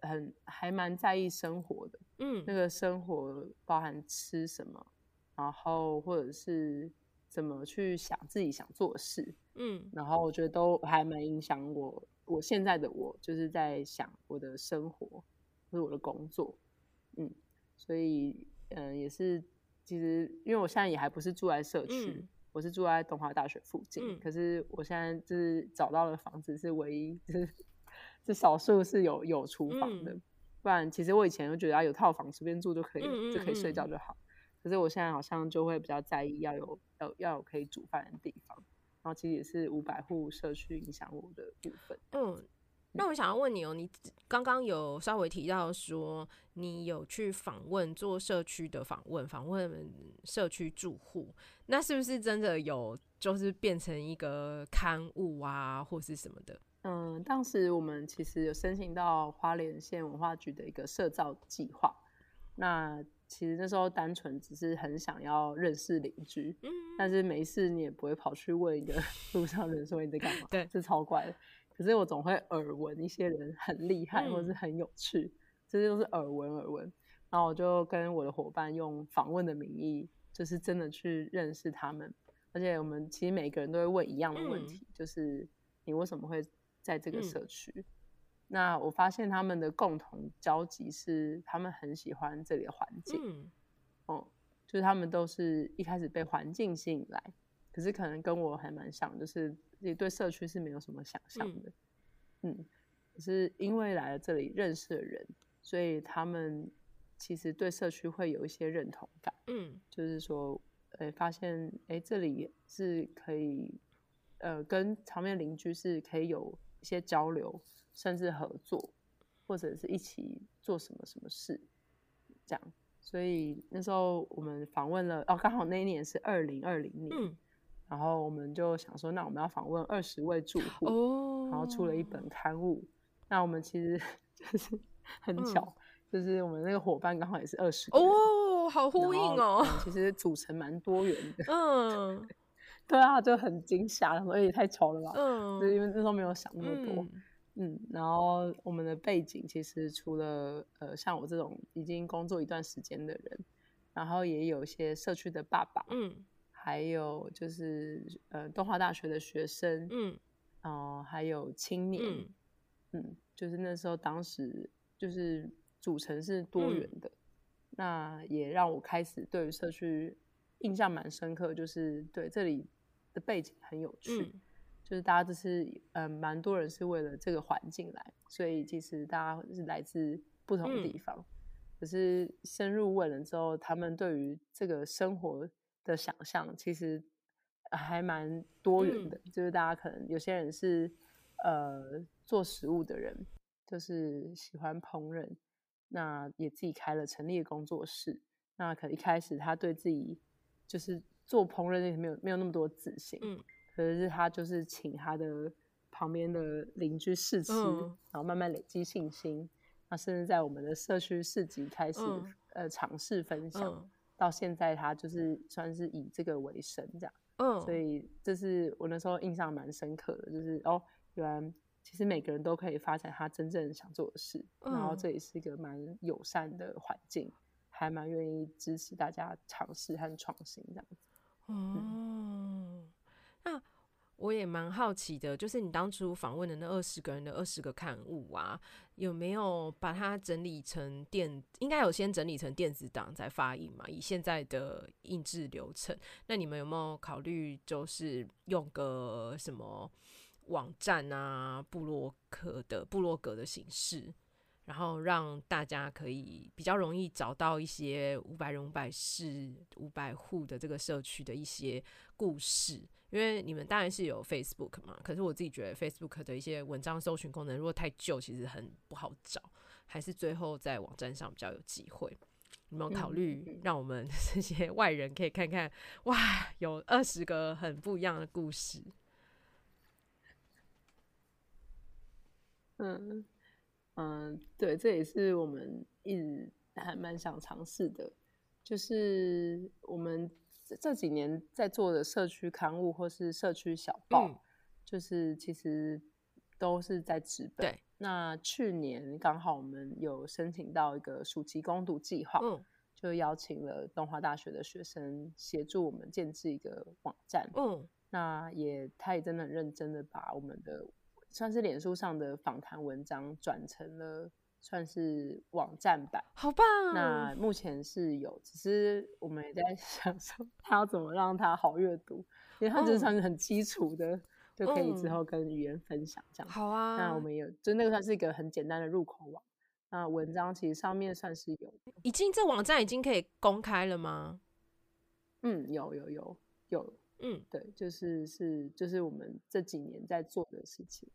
很还蛮在意生活的，嗯，那个生活包含吃什么，然后或者是怎么去想自己想做的事，嗯，然后我觉得都还蛮影响我，我现在的我就是在想我的生活或者我的工作，嗯，所以嗯、呃、也是。其实，因为我现在也还不是住在社区，嗯、我是住在东华大学附近。嗯、可是我现在就是找到的房子是唯一，就是是少数是有有厨房的。嗯、不然，其实我以前就觉得啊有套房随便住就可以，嗯、就可以睡觉就好。嗯、可是我现在好像就会比较在意要有要要有可以煮饭的地方。然后，其实也是五百户社区影响我的部分。嗯。那我想要问你哦，你刚刚有稍微提到说你有去访问做社区的访问，访问社区住户，那是不是真的有就是变成一个刊物啊，或是什么的？嗯，当时我们其实有申请到花莲县文化局的一个社造计划，那其实那时候单纯只是很想要认识邻居，嗯，但是没事你也不会跑去问一个 [laughs] 路上的人说你在干嘛，对，是超怪的。可是我总会耳闻一些人很厉害，或是很有趣，这些都是耳闻耳闻。然后我就跟我的伙伴用访问的名义，就是真的去认识他们。而且我们其实每个人都会问一样的问题，就是你为什么会在这个社区？那我发现他们的共同交集是，他们很喜欢这里的环境。哦，就是他们都是一开始被环境吸引来，可是可能跟我还蛮像，就是。也对社区是没有什么想象的，嗯，嗯，可是因为来了这里认识的人，所以他们其实对社区会有一些认同感，嗯，就是说，呃、欸，发现哎、欸，这里是可以，呃，跟旁边邻居是可以有一些交流，甚至合作，或者是一起做什么什么事，这样。所以那时候我们访问了，哦，刚好那一年是二零二零年。嗯然后我们就想说，那我们要访问二十位住户，oh. 然后出了一本刊物。那我们其实 [laughs] 就是很巧，嗯、就是我们那个伙伴刚好也是二十个哦，oh, 好呼应哦。其实组成蛮多元的，嗯，[laughs] 对啊，就很惊吓，所以也太巧了吧，嗯，就因为那时候没有想那么多，嗯，嗯，然后我们的背景其实除了呃像我这种已经工作一段时间的人。然后也有一些社区的爸爸，嗯，还有就是呃东华大学的学生，嗯，哦、呃，还有青年，嗯，嗯，就是那时候当时就是组成是多元的，嗯、那也让我开始对于社区印象蛮深刻，就是对这里的背景很有趣，嗯、就是大家都是嗯、呃、蛮多人是为了这个环境来，所以其实大家是来自不同的地方。嗯可是深入问了之后，他们对于这个生活的想象其实还蛮多元的。嗯、就是大家可能有些人是呃做食物的人，就是喜欢烹饪，那也自己开了成立的工作室。那可能一开始他对自己就是做烹饪那些没有没有那么多自信，嗯，可是他就是请他的旁边的邻居试吃，嗯、然后慢慢累积信心。那甚至在我们的社区市集开始，嗯、呃，尝试分享，嗯、到现在他就是算是以这个为生这样，嗯，所以这是我那时候印象蛮深刻的，就是哦，原来其实每个人都可以发展他真正想做的事，嗯、然后这也是一个蛮友善的环境，还蛮愿意支持大家尝试和创新这样子，哦。嗯那我也蛮好奇的，就是你当初访问的那二十个人的二十个刊物啊，有没有把它整理成电？应该有先整理成电子档再发印嘛？以现在的印制流程，那你们有没有考虑就是用个什么网站啊、部落格的部落格的形式，然后让大家可以比较容易找到一些五百人、五百室、五百户的这个社区的一些故事？因为你们当然是有 Facebook 嘛，可是我自己觉得 Facebook 的一些文章搜寻功能如果太旧，其实很不好找，还是最后在网站上比较有机会。有没有考虑让我们 [laughs] 这些外人可以看看？哇，有二十个很不一样的故事。嗯嗯，对，这也是我们一直还蛮想尝试的，就是我们。这几年在做的社区刊物或是社区小报，嗯、就是其实都是在纸本。对，那去年刚好我们有申请到一个暑期攻读计划，嗯、就邀请了东华大学的学生协助我们建制一个网站。嗯，那也他也真的很认真的把我们的算是脸书上的访谈文章转成了。算是网站版，好棒！那目前是有，只是我们也在想说，他要怎么让它好阅读，因为它就是算是很基础的，嗯、就可以之后跟语言分享这样。好啊，那我们有，就那个算是一个很简单的入口网。那文章其实上面算是有，已经这网站已经可以公开了吗？嗯，有有有有，嗯，对，就是是就是我们这几年在做的事情。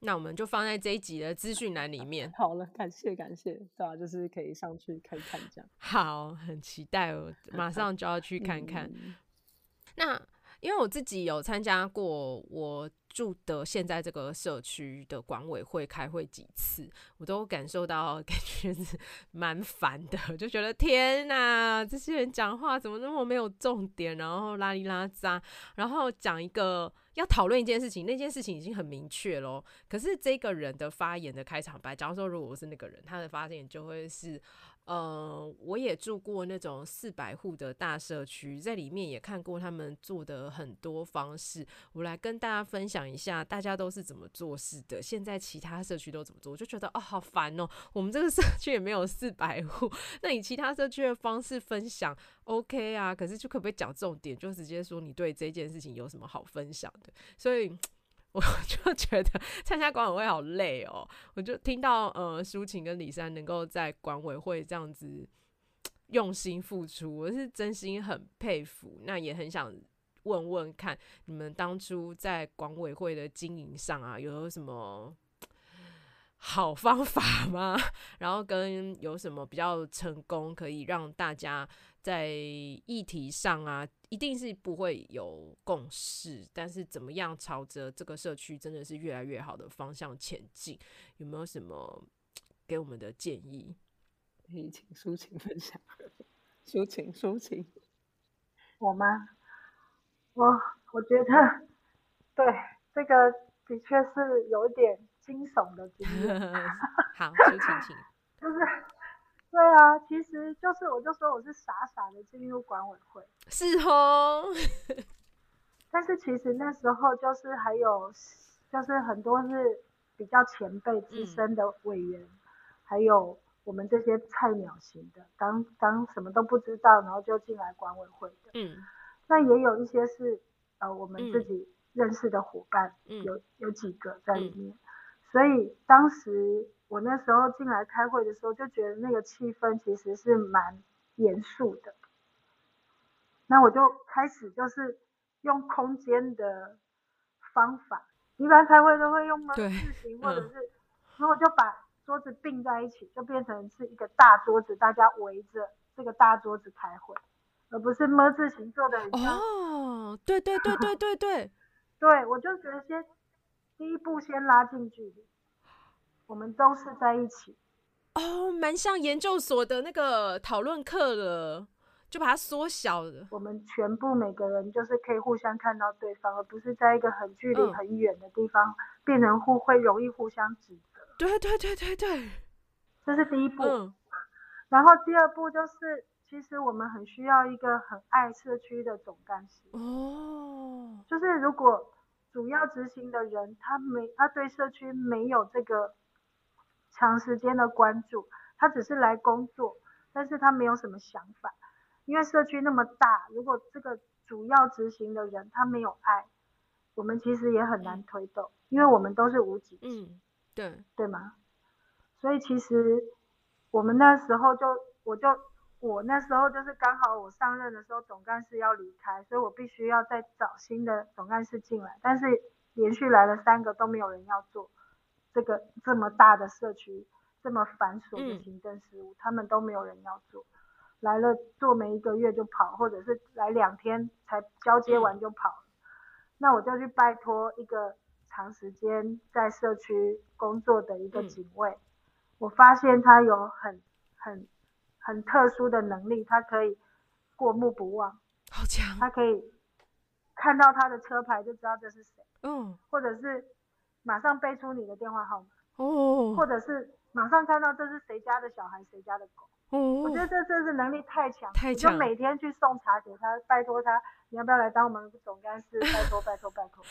那我们就放在这一集的资讯栏里面。[laughs] 好了，感谢感谢，对啊，就是可以上去看看这样。好，很期待哦，马上就要去看看。嗯、那因为我自己有参加过我住的现在这个社区的管委会开会几次，我都感受到 [laughs] 感觉是蛮烦的，就觉得天哪，这些人讲话怎么那么没有重点，然后拉里拉扎，然后讲一个。要讨论一件事情，那件事情已经很明确喽。可是这个人的发言的开场白，假如说如果我是那个人，他的发言就会是。呃，我也住过那种四百户的大社区，在里面也看过他们做的很多方式。我来跟大家分享一下，大家都是怎么做事的。现在其他社区都怎么做？我就觉得哦，好烦哦。我们这个社区也没有四百户，那你其他社区的方式分享 OK 啊？可是就可不可以讲重点？就直接说你对这件事情有什么好分享的？所以。我 [laughs] 就觉得参加管委会好累哦，我就听到呃，舒晴跟李珊能够在管委会这样子用心付出，我是真心很佩服。那也很想问问看，你们当初在管委会的经营上啊，有什么好方法吗？[laughs] 然后跟有什么比较成功，可以让大家在议题上啊？一定是不会有共识，但是怎么样朝着这个社区真的是越来越好的方向前进？有没有什么给我们的建议？可以请抒情分享。抒情抒情，我吗？我我觉得，对这个的确是有点惊悚的经验。[laughs] 好，抒情，请。[laughs] 就是对啊，其实就是我就说我是傻傻的进入管委会，是哦。[laughs] 但是其实那时候就是还有，就是很多是比较前辈资深的委员，嗯、还有我们这些菜鸟型的，刚刚什么都不知道，然后就进来管委会的。嗯。那也有一些是呃我们自己认识的伙伴，嗯、有有几个在里面，嗯、所以当时。我那时候进来开会的时候，就觉得那个气氛其实是蛮严肃的。那我就开始就是用空间的方法，一般开会都会用吗字形，或者是，嗯、然后我就把桌子并在一起，就变成是一个大桌子，大家围着这个大桌子开会，而不是么字形做的。哦，对对对对 [laughs] 对对，对，我就觉得先第一步先拉近距离。我们都是在一起哦，蛮像研究所的那个讨论课了，就把它缩小了。我们全部每个人就是可以互相看到对方，而不是在一个很距离很远的地方，嗯、变成互会容易互相指责。对对对对对，这是第一步。嗯、然后第二步就是，其实我们很需要一个很爱社区的总干事。哦，就是如果主要执行的人他没他对社区没有这个。长时间的关注，他只是来工作，但是他没有什么想法，因为社区那么大，如果这个主要执行的人他没有爱，我们其实也很难推动，因为我们都是无给。嗯，对，对吗？所以其实我们那时候就，我就我那时候就是刚好我上任的时候，总干事要离开，所以我必须要再找新的总干事进来，但是连续来了三个都没有人要做。这个这么大的社区，这么繁琐的行政事务，嗯、他们都没有人要做，来了做没一个月就跑，或者是来两天才交接完就跑。嗯、那我就去拜托一个长时间在社区工作的一个警卫，嗯、我发现他有很很很特殊的能力，他可以过目不忘，好强，他可以看到他的车牌就知道这是谁，嗯，或者是。马上背出你的电话号码哦，或者是马上看到这是谁家的小孩，谁家的狗哦。我觉得这真是能力太强，太强。就每天去送茶给他，拜托他，你要不要来当我们总干事？拜托拜托拜托，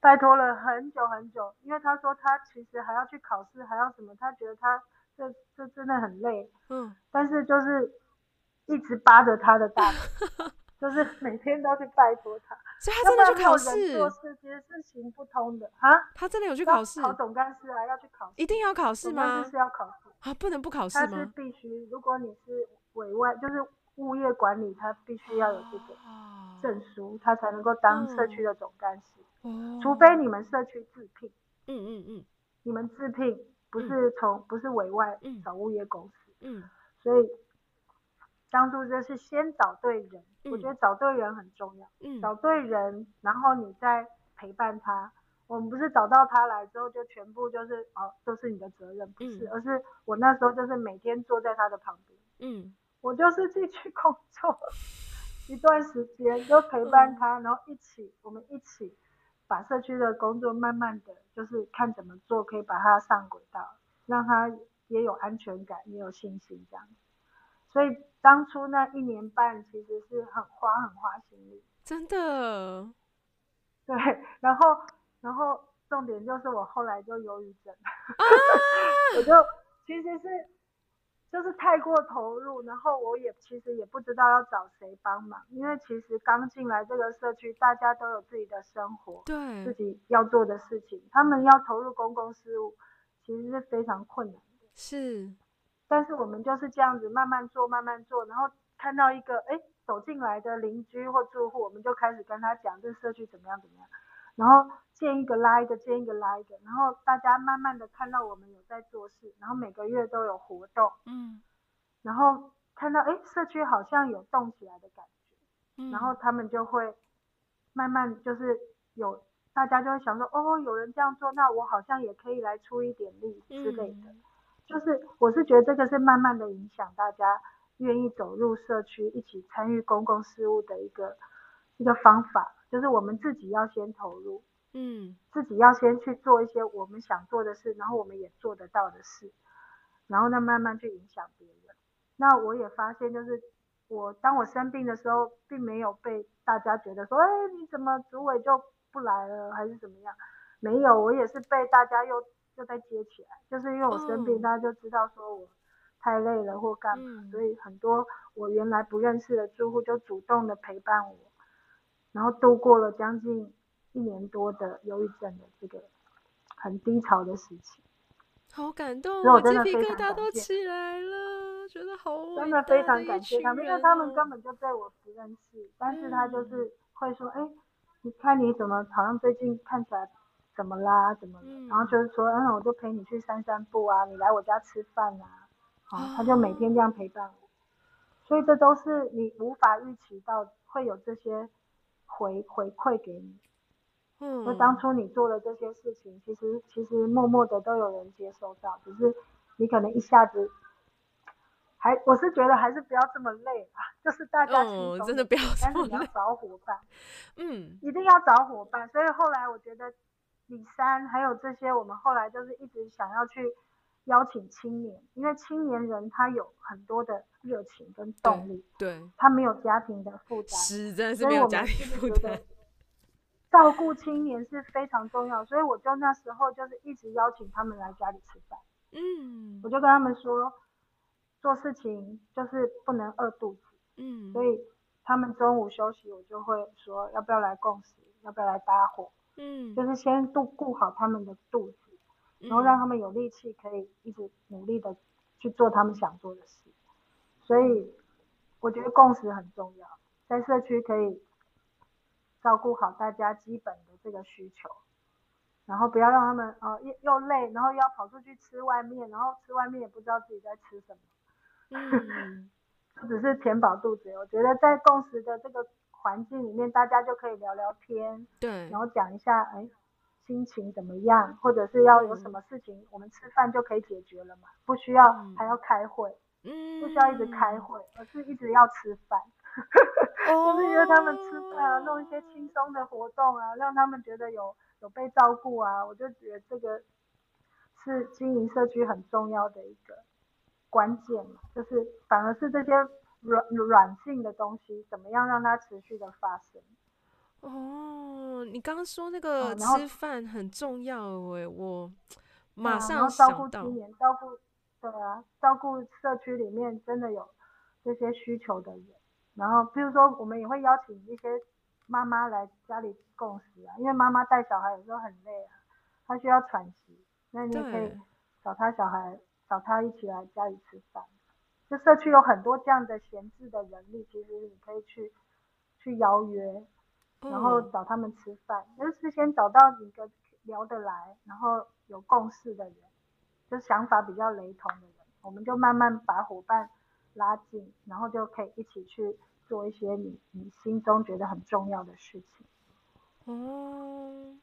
拜托了很久很久，因为他说他其实还要去考试，还要什么，他觉得他这这真的很累，嗯，但是就是一直扒着他的大腿。[laughs] 就是 [laughs] 每天都去拜托他，所以他真的去考试。做事其实是行不通的啊！他真的有去考试，考总干事还要去考试，一定要考试吗？是要考试啊，不能不考试吗？他是必须，如果你是委外，就是物业管理，他必须要有这个证书，他才能够当社区的总干事。哦，除非你们社区自聘，嗯嗯嗯，你们自聘不是从不是委外找物业公司，嗯，所以。当初就是先找对人，嗯、我觉得找对人很重要。嗯，找对人，然后你再陪伴他。我们不是找到他来之后就全部就是哦都是你的责任，不是，嗯、而是我那时候就是每天坐在他的旁边。嗯，我就是继续工作一段时间，就陪伴他，嗯、然后一起我们一起把社区的工作慢慢的就是看怎么做可以把他上轨道，让他也有安全感，也有信心这样。所以当初那一年半其实是很花很花心力，真的。[laughs] 对，然后然后重点就是我后来就忧郁症，啊、[laughs] 我就其实是就是太过投入，然后我也其实也不知道要找谁帮忙，因为其实刚进来这个社区，大家都有自己的生活，对，自己要做的事情，他们要投入公共事务，其实是非常困难的，是。但是我们就是这样子慢慢做，慢慢做，然后看到一个哎走进来的邻居或住户，我们就开始跟他讲这社区怎么样怎么样，然后建一个拉一个，建一个拉一个，然后大家慢慢的看到我们有在做事，然后每个月都有活动，嗯，然后看到哎社区好像有动起来的感觉，嗯，然后他们就会慢慢就是有大家就会想说哦有人这样做，那我好像也可以来出一点力之类的。嗯就是我是觉得这个是慢慢的影响大家愿意走入社区一起参与公共事务的一个一个方法，就是我们自己要先投入，嗯，自己要先去做一些我们想做的事，然后我们也做得到的事，然后呢慢慢去影响别人。那我也发现，就是我当我生病的时候，并没有被大家觉得说，哎，你怎么组委就不来了，还是怎么样？没有，我也是被大家又又再接起来，就是因为我生病，大家就知道说我太累了或干嘛，所以很多我原来不认识的住户就主动的陪伴我，然后度过了将近一年多的忧郁症的这个很低潮的时期。好感动，我鸡皮疙瘩都起来了，觉得好真的非常感谢他们，因为他们根本就对我不认识，但是他就是会说，哎、嗯，你看你怎么好像最近看起来怎么啦，怎么了？嗯、然后就是说，嗯，我就陪你去散散步啊，你来我家吃饭啊，好、哦，他就每天这样陪伴我，所以这都是你无法预期到会有这些回回馈给你。嗯，就当初你做的这些事情，其实其实默默的都有人接收到，只是你可能一下子还，我是觉得还是不要这么累啊，就是大家轻松、哦，真的不要但是你要找伙伴，嗯，一定要找伙伴。所以后来我觉得李三还有这些，我们后来就是一直想要去邀请青年，因为青年人他有很多的热情跟动力，对，对他没有家庭的负担，是真的是没有家庭负担。[laughs] 照顾青年是非常重要，所以我就那时候就是一直邀请他们来家里吃饭。嗯，我就跟他们说，做事情就是不能饿肚子。嗯，所以他们中午休息，我就会说要不要来共食，要不要来搭伙。嗯，就是先顾顾好他们的肚子，然后让他们有力气可以一直努力的去做他们想做的事。所以我觉得共识很重要，在社区可以。照顾好大家基本的这个需求，然后不要让他们呃又又累，然后又要跑出去吃外面，然后吃外面也不知道自己在吃什么。嗯，[laughs] 只是填饱肚子。我觉得在共识的这个环境里面，大家就可以聊聊天，对，然后讲一下哎心情怎么样，或者是要有什么事情，嗯、我们吃饭就可以解决了嘛，不需要还要开会，嗯，不需要一直开会，而是一直要吃饭。[laughs] 就是约他们吃饭啊，弄一些轻松的活动啊，让他们觉得有有被照顾啊。我就觉得这个是经营社区很重要的一个关键嘛，就是反而是这些软软性的东西，怎么样让它持续的发生。哦，你刚刚说那个吃饭很重要哎，我马上啊，然后照顾青年，照顾对啊，照顾社区里面真的有这些需求的人。然后，比如说，我们也会邀请一些妈妈来家里共食啊，因为妈妈带小孩有时候很累啊，她需要喘息，那你可以找她小孩，找她一起来家里吃饭。就社区有很多这样的闲置的人力，其实你可以去去邀约，然后找他们吃饭，就、嗯、是先找到一个聊得来，然后有共识的人，就想法比较雷同的人，我们就慢慢把伙伴。拉近，然后就可以一起去做一些你你心中觉得很重要的事情。哦，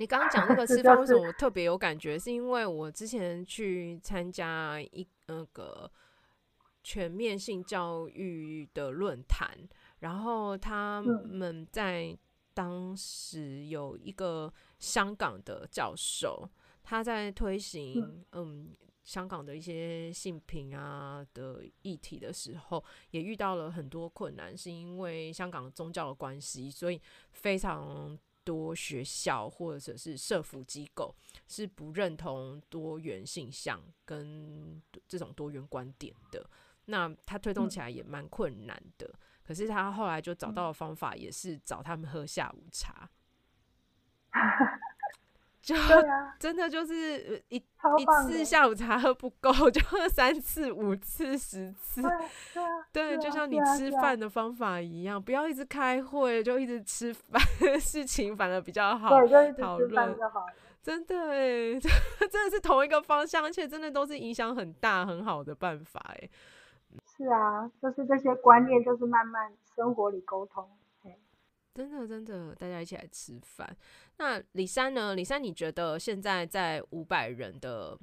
你刚刚讲那个 [laughs] 吃饭为什么我特别有感觉？是因为我之前去参加一那个全面性教育的论坛，然后他们在当时有一个香港的教授，他在推行嗯。香港的一些性平啊的议题的时候，也遇到了很多困难，是因为香港宗教的关系，所以非常多学校或者是社服机构是不认同多元性向跟这种多元观点的。那他推动起来也蛮困难的，嗯，可是他后来就找到的方法，也是找他们喝下午茶。[laughs] 就 [laughs] 真的就是一一次下午茶喝不够，[laughs] 就喝三次、五次、十次。对，对，就像你吃饭的方法一样，不要一直开会，就一直吃饭，[laughs] 事情反而比较好讨论。真的哎，真的是同一个方向，而且真的都是影响很大、很好的办法哎。是啊，就是这些观念，就是慢慢生活里沟通。真的，真的，大家一起来吃饭。那李珊呢？李珊，你觉得现在在五百人的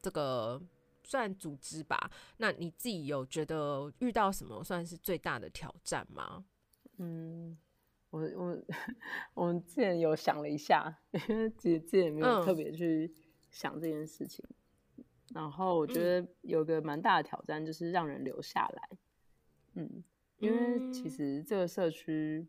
这个算组织吧？那你自己有觉得遇到什么算是最大的挑战吗？嗯，我我 [laughs] 我们之前有想了一下，因为其实之前没有特别去想这件事情。然后我觉得有个蛮大的挑战就是让人留下来。嗯，因为其实这个社区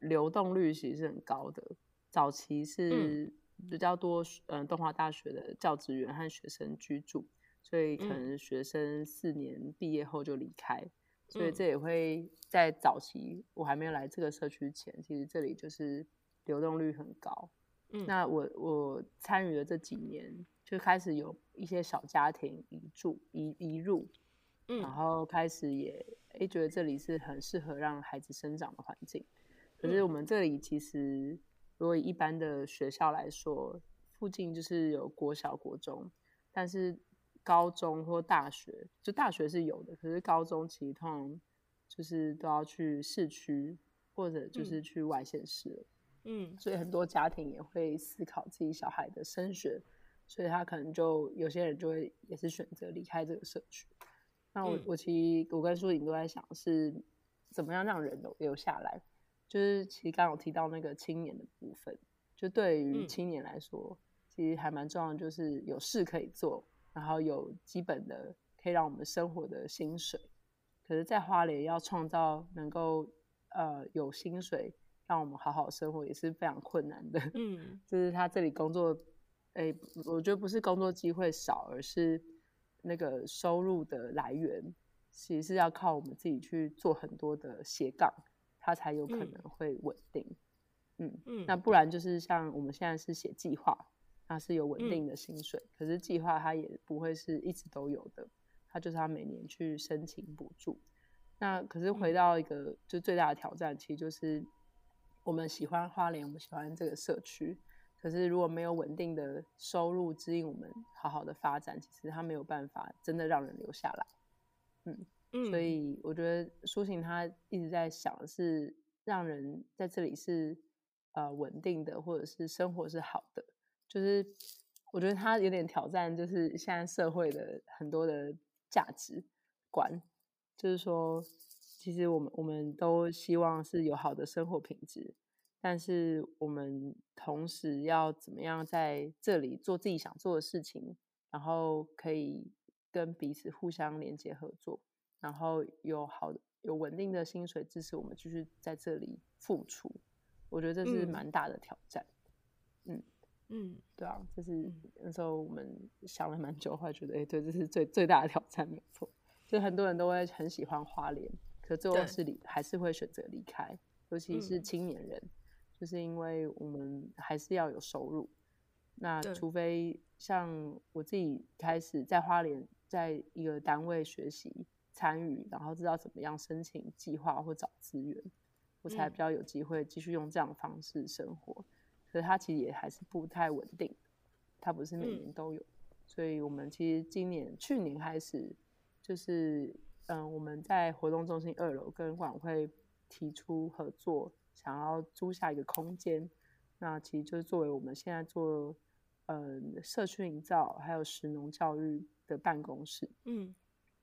流动率其实是很高的，早期是比较多嗯东华大学的教职员和学生居住，所以可能学生四年毕业后就离开。所以这也会在早期我还没有来这个社区前，其实这里就是流动率很高。嗯，那我我参与了这几年，就开始有一些小家庭移住移移入，嗯，然后开始也诶觉得这里是很适合让孩子生长的环境。可是我们这里其实，如果以一般的学校来说，附近就是有国小国中，但是。高中或大学，就大学是有的，可是高中其实通常就是都要去市区或者就是去外县市，嗯，所以很多家庭也会思考自己小孩的升学，所以他可能就有些人就会也是选择离开这个社区。那我、嗯、我其实我跟舒颖都在想是怎么样让人留留下来，就是其实刚刚有提到那个青年的部分，就对于青年来说，嗯、其实还蛮重要的，就是有事可以做。然后有基本的可以让我们生活的薪水，可是，在花莲要创造能够呃有薪水让我们好好生活也是非常困难的。[laughs] 嗯，就是他这里工作，哎，我觉得不是工作机会少，而是那个收入的来源其实是要靠我们自己去做很多的斜杠，它才有可能会稳定。嗯嗯，那不然就是像我们现在是写计划。它是有稳定的薪水，嗯、可是计划它也不会是一直都有的，它就是它每年去申请补助。那可是回到一个就最大的挑战，其实就是我们喜欢花莲，我们喜欢这个社区，可是如果没有稳定的收入指引我们好好的发展，其实它没有办法真的让人留下来。嗯，嗯，所以我觉得苏醒他一直在想的是让人在这里是呃稳定的，或者是生活是好的。就是我觉得他有点挑战，就是现在社会的很多的价值观，就是说，其实我们我们都希望是有好的生活品质，但是我们同时要怎么样在这里做自己想做的事情，然后可以跟彼此互相连接合作，然后有好有稳定的薪水支持我们继续在这里付出，我觉得这是蛮大的挑战，嗯。嗯。嗯，对啊，就是那时候我们想了蛮久，后来觉得，哎、欸，对，这是最最大的挑战，没有错。就很多人都会很喜欢花莲，可最后是离，还是会选择离开，尤其是青年人，嗯、就是因为我们还是要有收入。那除非像我自己开始在花莲，在一个单位学习参与，然后知道怎么样申请计划或找资源，我才比较有机会继续用这样的方式生活。可是它其实也还是不太稳定，它不是每年都有，嗯、所以我们其实今年、去年开始，就是嗯，我们在活动中心二楼跟管会提出合作，想要租下一个空间，那其实就是作为我们现在做嗯社区营造还有食农教育的办公室。嗯，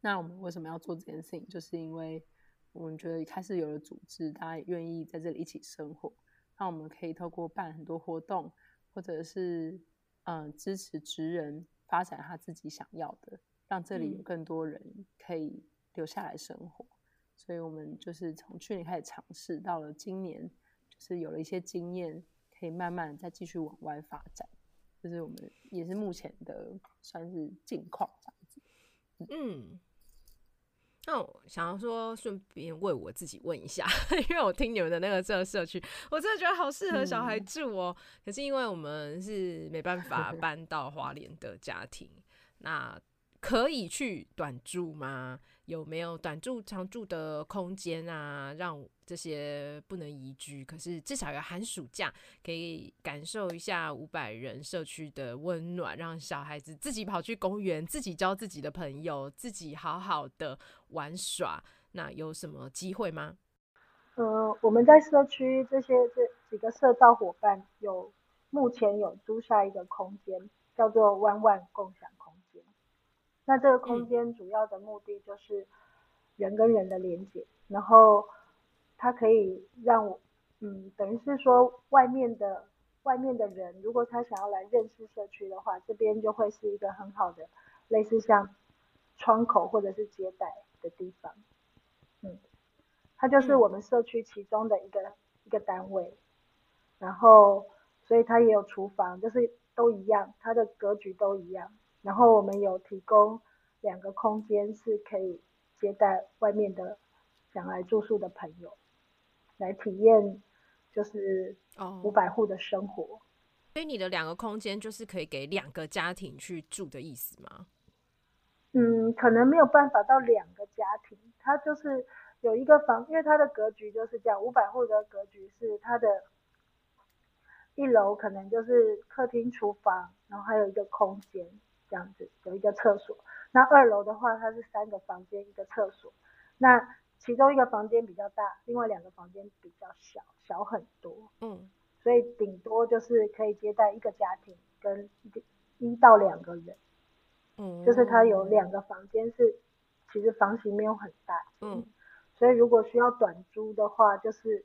那我们为什么要做这件事情？就是因为我们觉得一开始有了组织，大家也愿意在这里一起生活。那我们可以透过办很多活动，或者是嗯支持职人发展他自己想要的，让这里有更多人可以留下来生活。嗯、所以我们就是从去年开始尝试，到了今年就是有了一些经验，可以慢慢再继续往外发展。就是我们也是目前的算是近况这样子。嗯。嗯那我想要说，顺便为我自己问一下，[laughs] 因为我听你们的那个这个社区，我真的觉得好适合小孩住哦。嗯、可是因为我们是没办法 [laughs] 搬到花莲的家庭，那可以去短住吗？有没有短住长住的空间啊？让这些不能移居，可是至少有寒暑假可以感受一下五百人社区的温暖，让小孩子自己跑去公园，自己交自己的朋友，自己好好的玩耍。那有什么机会吗？呃，我们在社区这些这几个社造伙伴有目前有租下一个空间，叫做万万共享。那这个空间主要的目的就是人跟人的连接，嗯、然后它可以让我，嗯，等于是说外面的外面的人，如果他想要来认识社区的话，这边就会是一个很好的类似像窗口或者是接待的地方。嗯，它就是我们社区其中的一个、嗯、一个单位，然后所以它也有厨房，就是都一样，它的格局都一样。然后我们有提供两个空间，是可以接待外面的想来住宿的朋友，来体验就是五百户的生活。哦，所以你的两个空间就是可以给两个家庭去住的意思吗？嗯，可能没有办法到两个家庭，它就是有一个房，因为它的格局就是这样，五百户的格局是它的一楼可能就是客厅、厨房，然后还有一个空间这样子，有一个厕所。那二楼的话，它是三个房间一个厕所，那其中一个房间比较大，另外两个房间比较小，小很多。嗯，所以顶多就是可以接待一个家庭跟一到两个人。嗯，就是它有两个房间是，其实房型没有很大，嗯，所以如果需要短租的话，就是，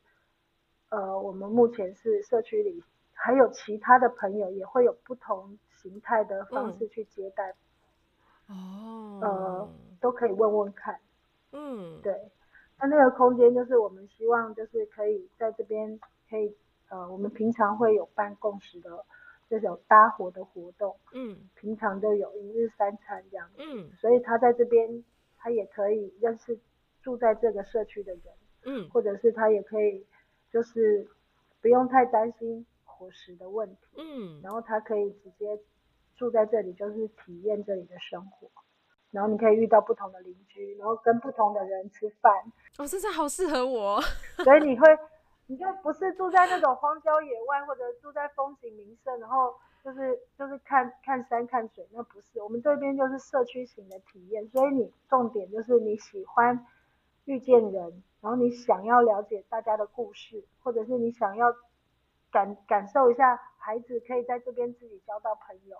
呃，我们目前是社区里还有其他的朋友也会有不同形态的方式去接待，哦，呃，都可以问问看，嗯，对，那那个空间就是我们希望就是可以在这边可以，呃，我们平常会有办共识的。这种搭伙的活动，嗯，平常都有一日三餐这样，嗯，所以他在这边，他也可以认识住在这个社区的人，嗯，或者是他也可以，就是不用太担心伙食的问题，嗯，然后他可以直接住在这里，就是体验这里的生活，然后你可以遇到不同的邻居，然后跟不同的人吃饭，哦，这是好适合我，[laughs] 所以你会。你就不是住在那种荒郊野外，或者住在风景名胜，然后就是就是看看山看水，那不是。我们这边就是社区型的体验，所以你重点就是你喜欢遇见人，然后你想要了解大家的故事，或者是你想要感感受一下孩子可以在这边自己交到朋友，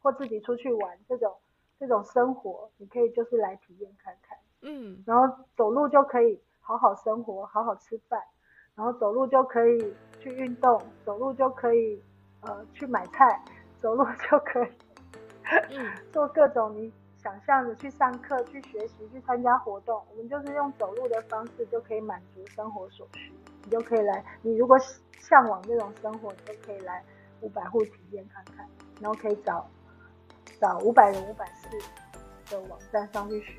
或自己出去玩这种这种生活，你可以就是来体验看看。嗯，然后走路就可以好好生活，好好吃饭。然后走路就可以去运动，走路就可以呃去买菜，走路就可以 [laughs] 做各种你想象的去上课、去学习、去参加活动。我们就是用走路的方式就可以满足生活所需。你就可以来，你如果向往这种生活，你就可以来五百户体验看看，然后可以找找五百人五百四的网站上去学，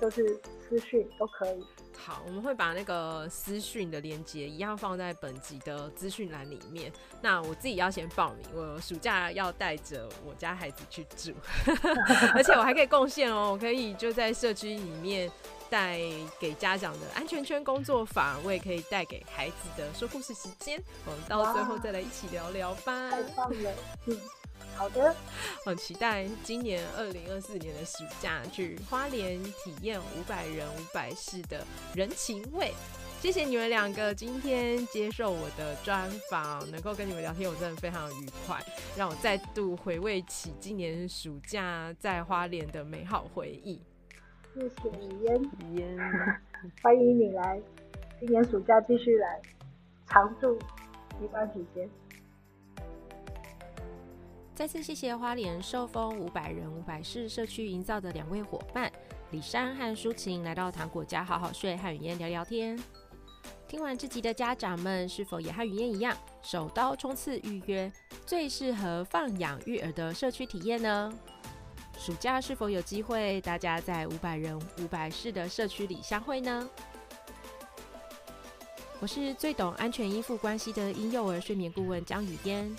就是私讯都可以。好，我们会把那个私讯的链接一样放在本集的资讯栏里面。那我自己要先报名，我暑假要带着我家孩子去住，[laughs] 而且我还可以贡献哦，我可以就在社区里面带给家长的安全圈工作坊，我也可以带给孩子的说故事时间。我们到最后再来一起聊聊吧。太棒了，嗯。好的，很期待今年二零二四年的暑假去花莲体验五百人五百事的人情味。谢谢你们两个今天接受我的专访，能够跟你们聊天，我真的非常愉快，让我再度回味起今年暑假在花莲的美好回忆。谢谢雨嫣，雨嫣，[laughs] 欢迎你来，今年暑假继续来常住一段时间。再次谢谢花莲寿丰五百人五百室社区营造的两位伙伴李珊和舒晴来到糖果家好好睡和雨嫣聊聊天。听完这集的家长们是否也和雨嫣一样，手刀冲刺预约最适合放养育儿的社区体验呢？暑假是否有机会大家在五百人五百室的社区里相会呢？我是最懂安全依附关系的婴幼儿睡眠顾问江雨嫣。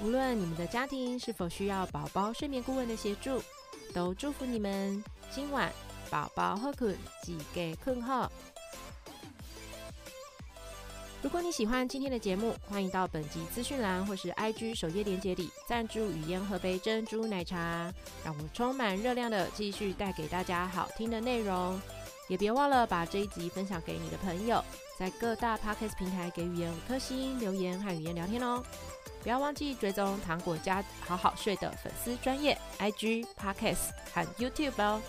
无论你们的家庭是否需要宝宝睡眠顾问的协助，都祝福你们今晚宝宝好困，自家困好。如果你喜欢今天的节目，欢迎到本集资讯栏或是 IG 首页链接里赞助雨嫣喝杯珍珠奶茶，让我充满热量的继续带给大家好听的内容。也别忘了把这一集分享给你的朋友，在各大 Podcast 平台给雨嫣五颗星留言和雨嫣聊天哦。不要忘记追踪糖果家好好睡的粉丝专业 IG Podcast 和 YouTube 哦。